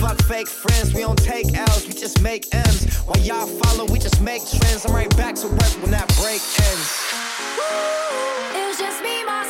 Fuck fake friends, we don't take L's, we just make M's. While y'all follow, we just make trends. I'm right back to work when that break ends. It was just me, myself,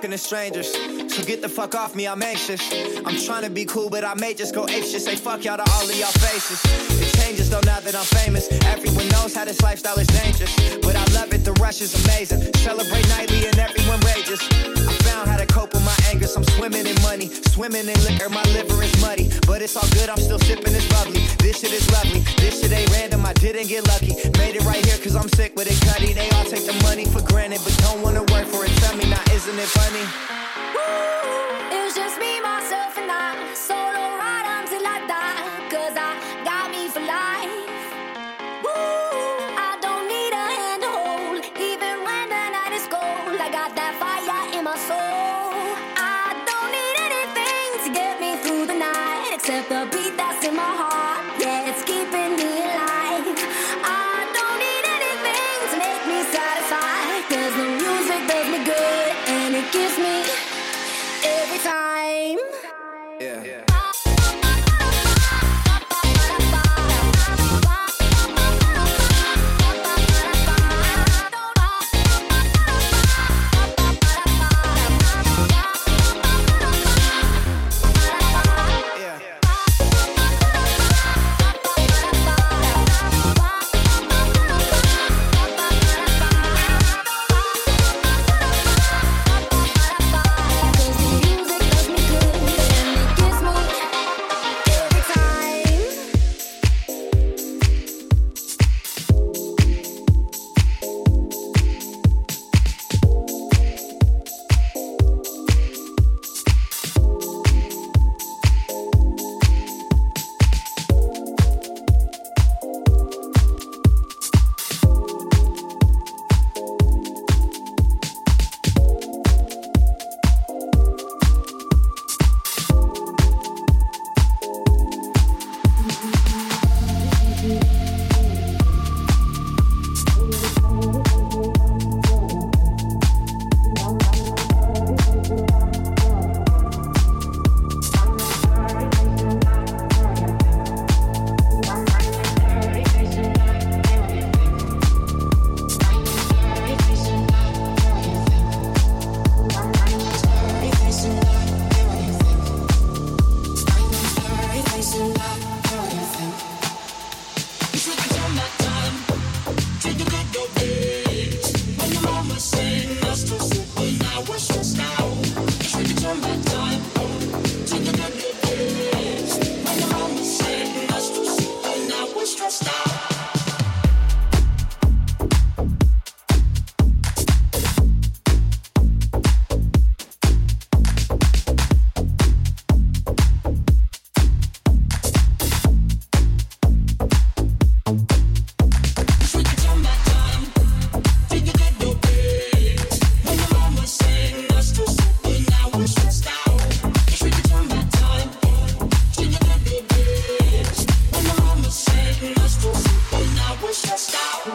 talking to strangers. So get the fuck off me, I'm anxious. I'm trying to be cool, but I may just go ape shit. Say fuck y'all to all of y'all faces. It changes though now that I'm famous. Everyone knows how this lifestyle is dangerous. But I love it, the rush is amazing. Celebrate nightly and everyone rages. I found how to cope with my anger. So I'm swimming in money, swimming in liquor. My liver is muddy, but it's all good. I'm still sipping this bubbly. This shit is lovely. This shit ain't random. I didn't get lucky. Made it right here cause I'm sick with it, cutty. They all take the money for granted, but don't wanna work for it. Tell me now, isn't it funny? It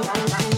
Gracias.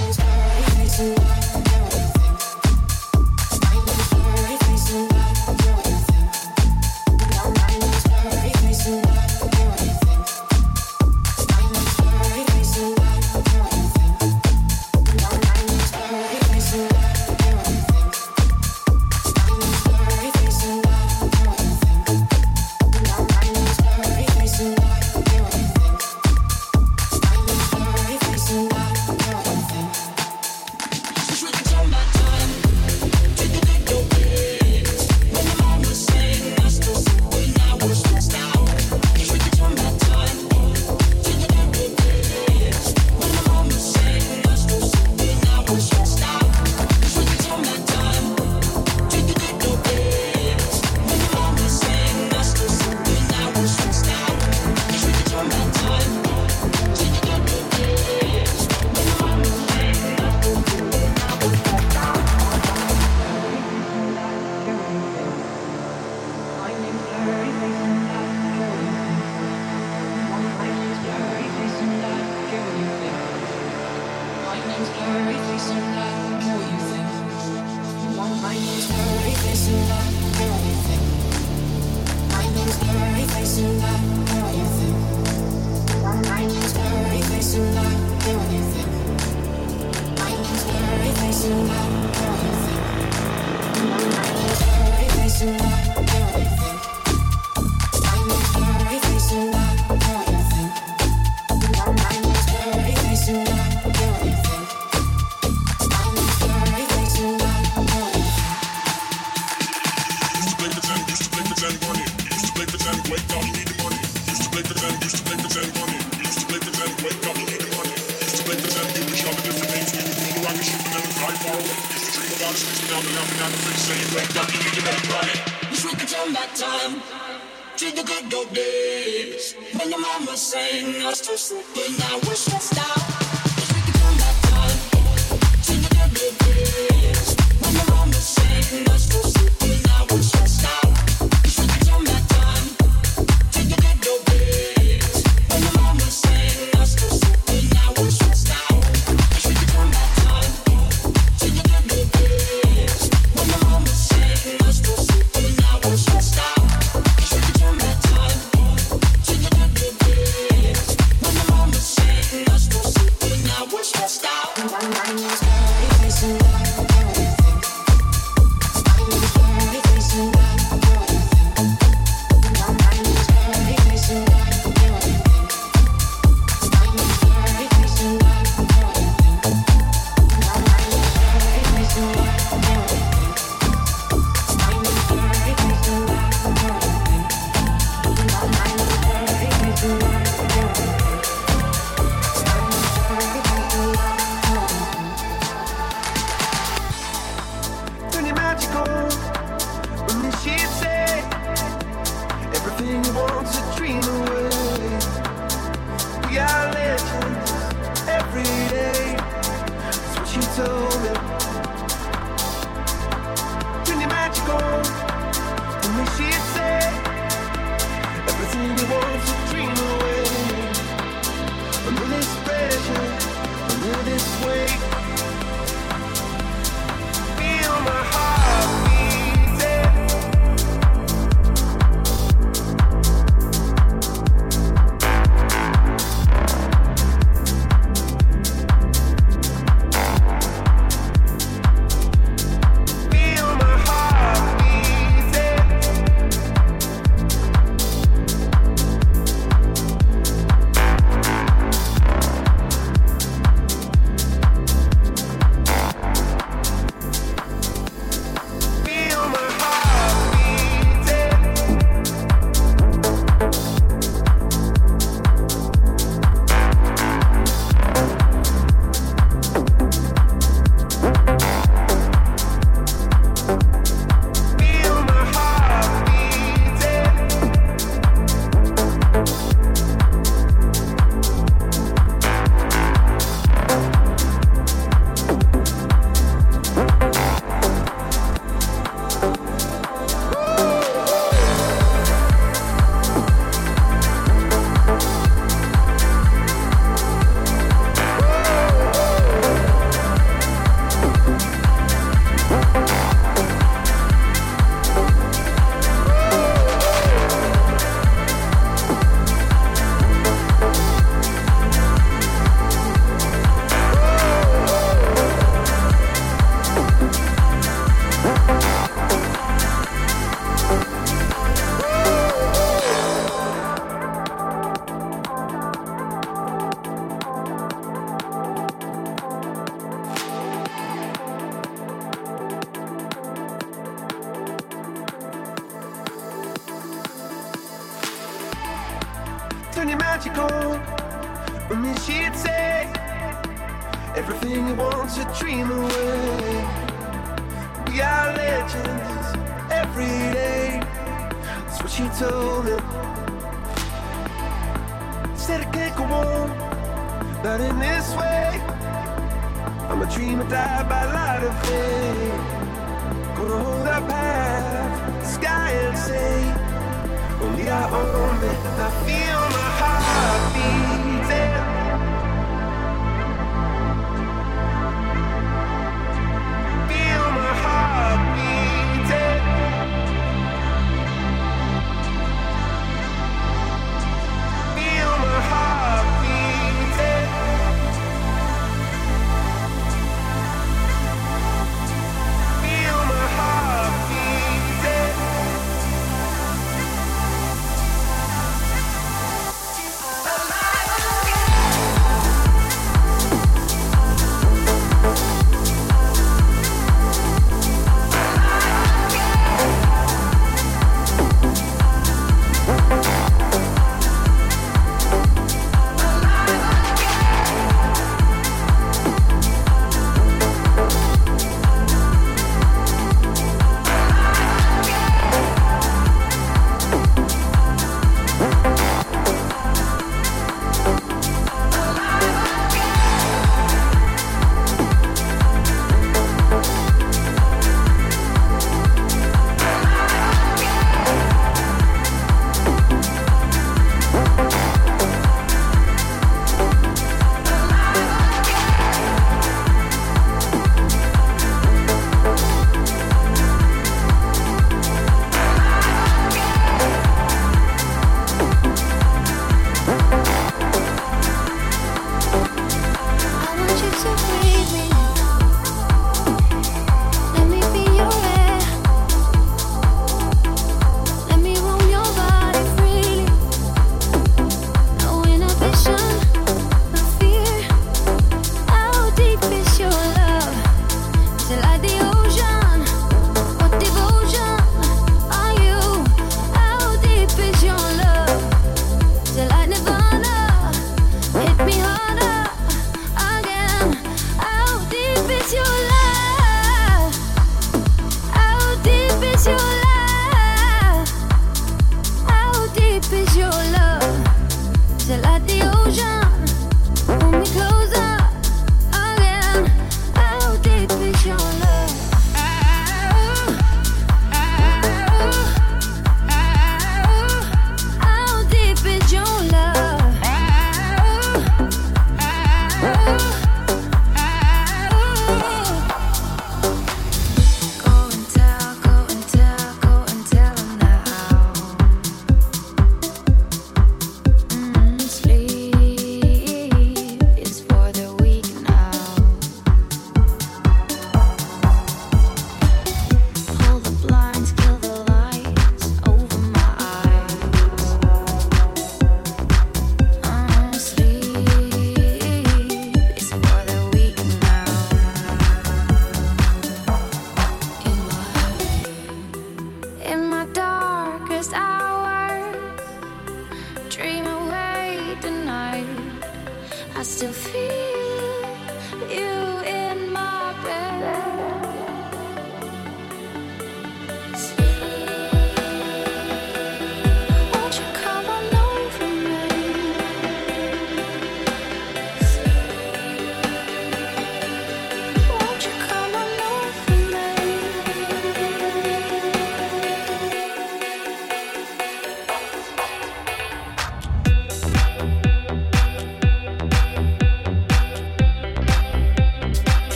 Alive.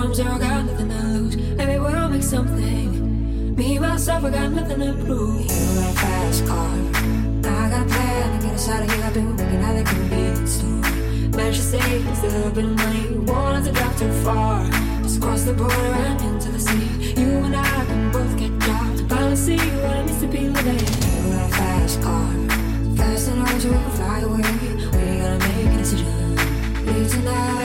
from zero, got nothing to lose. Maybe we'll make something. Me, myself, I got nothing to prove. You got a fast car. I got a plan to get us out of here. I've been working at the convenience store. Managed to save a little bit of money. Wanted to drive too far. Just cross the border and into the sea. You and I can both get jobs. Finally see what it means to be living. You got a fast car. Fast enough to fly away. We gotta make a decision. Leave tonight.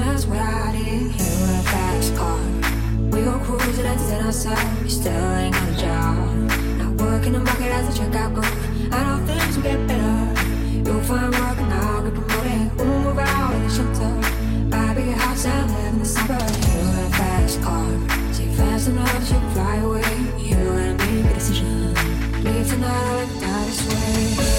that's what I. You in a fast car. We go cruising and then ourselves. We still ain't got a job. Not working the market as a checkout girl. I don't think will get better. You'll find work and I'll get promoted. We'll move out of the shelter. Buy a bigger house and live in the suburbs. You in a fast uh, car. She fast enough, to fly away. You and me make a decision. Leave tonight, I'll die this way.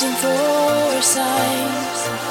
waiting for signs.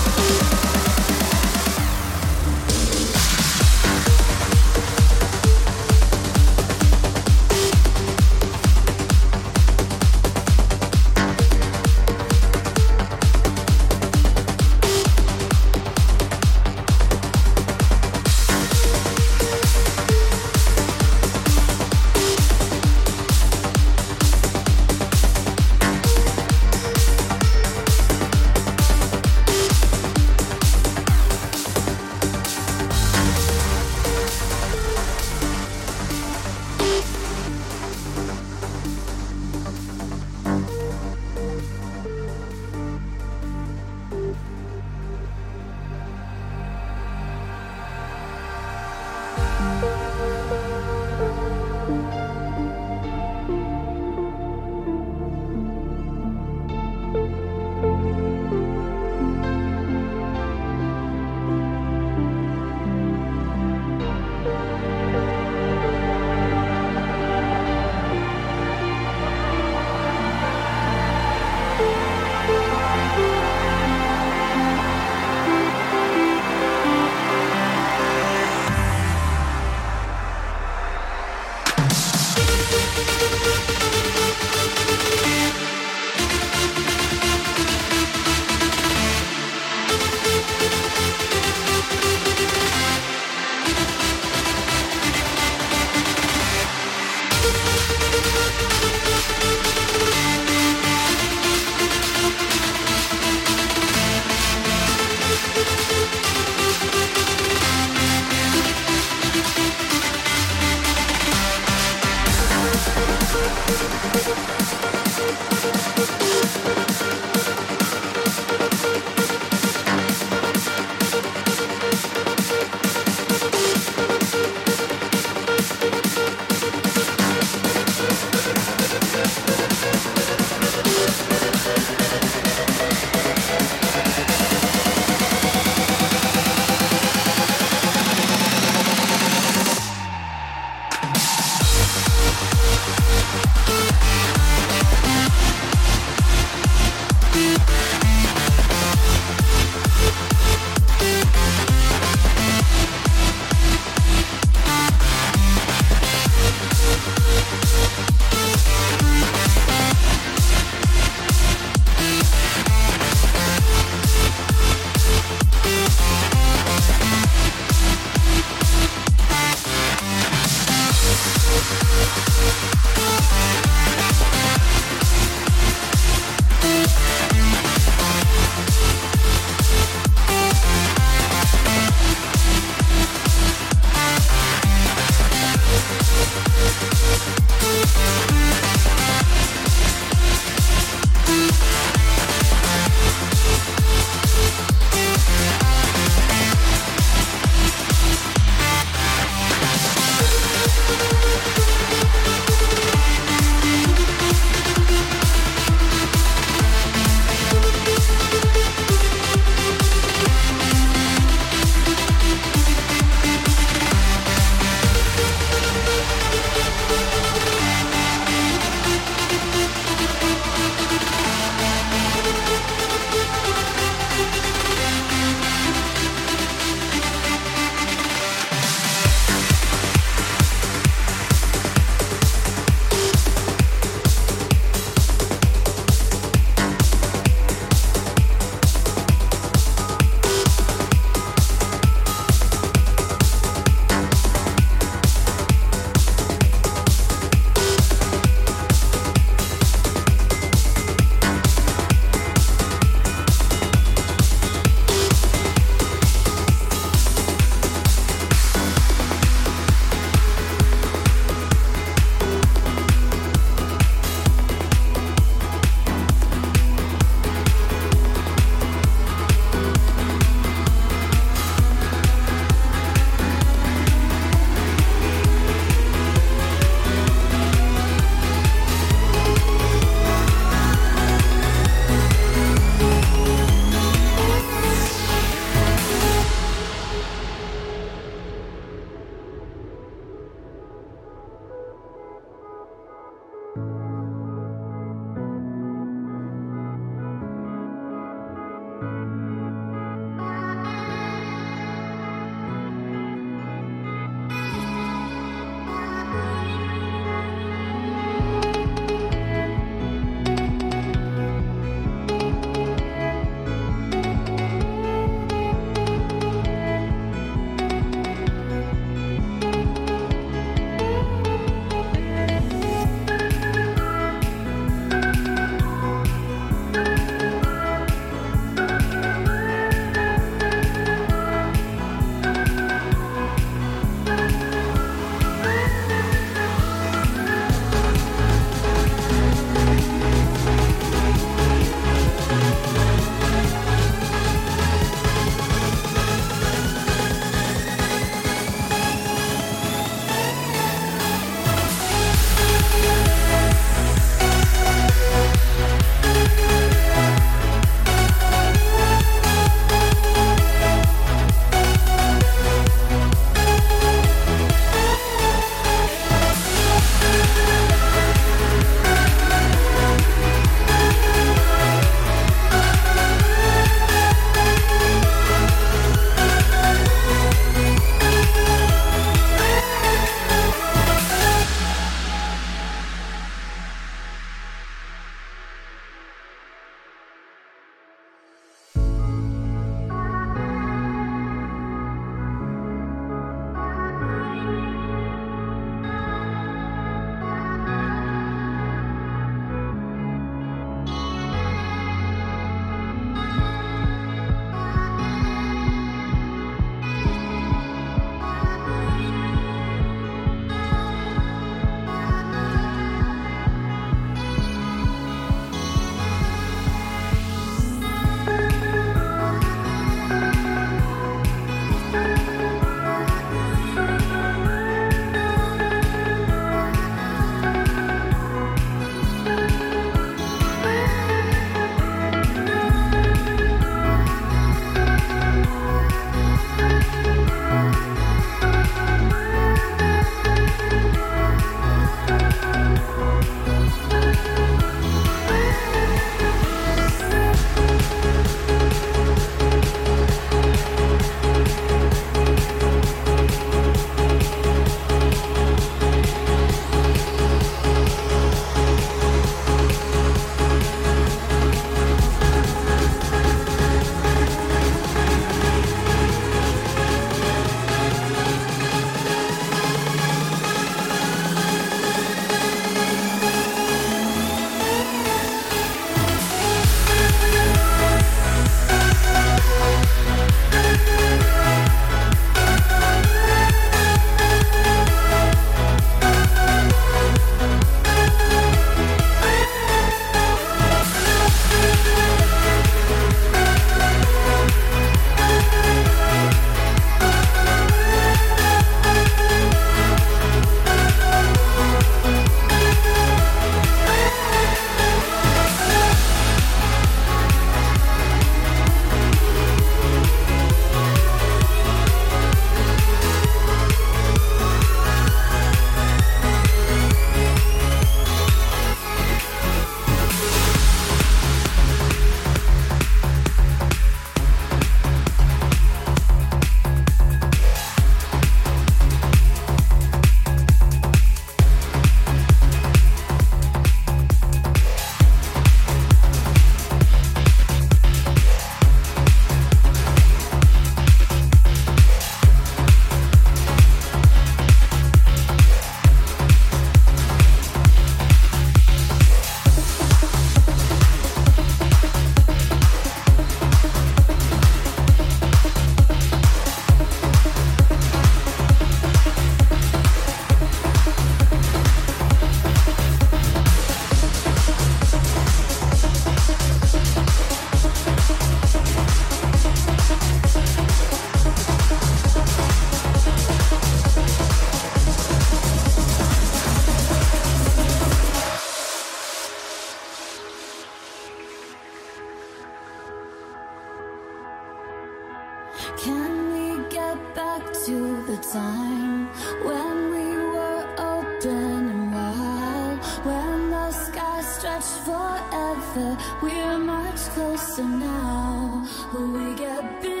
Can we get back to the time when we were open and wild? When the sky stretched forever, we're much closer now. Will we get big?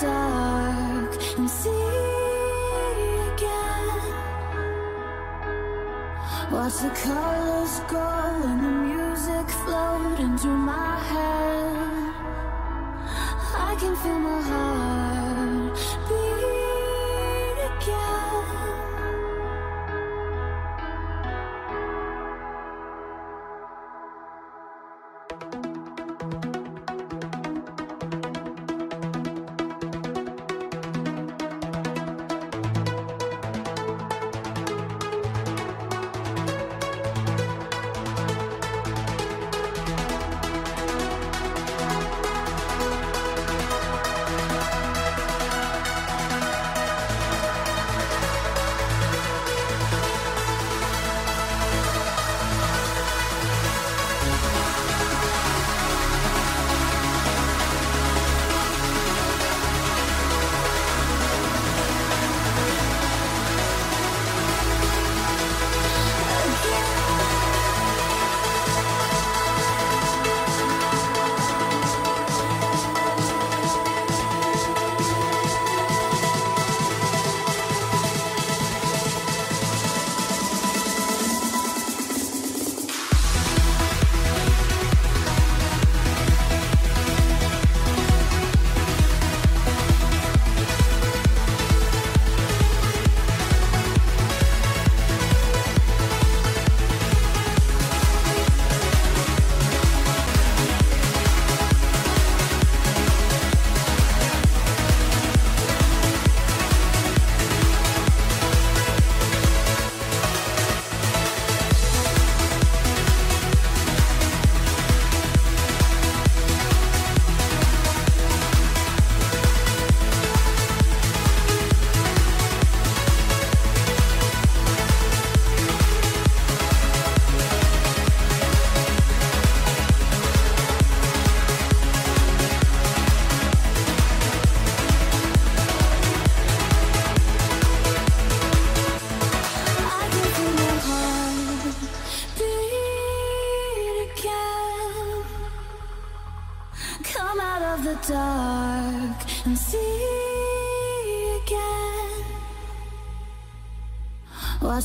dark and see again. Watch the colors go and the music float into my head. I can feel my heart.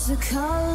the color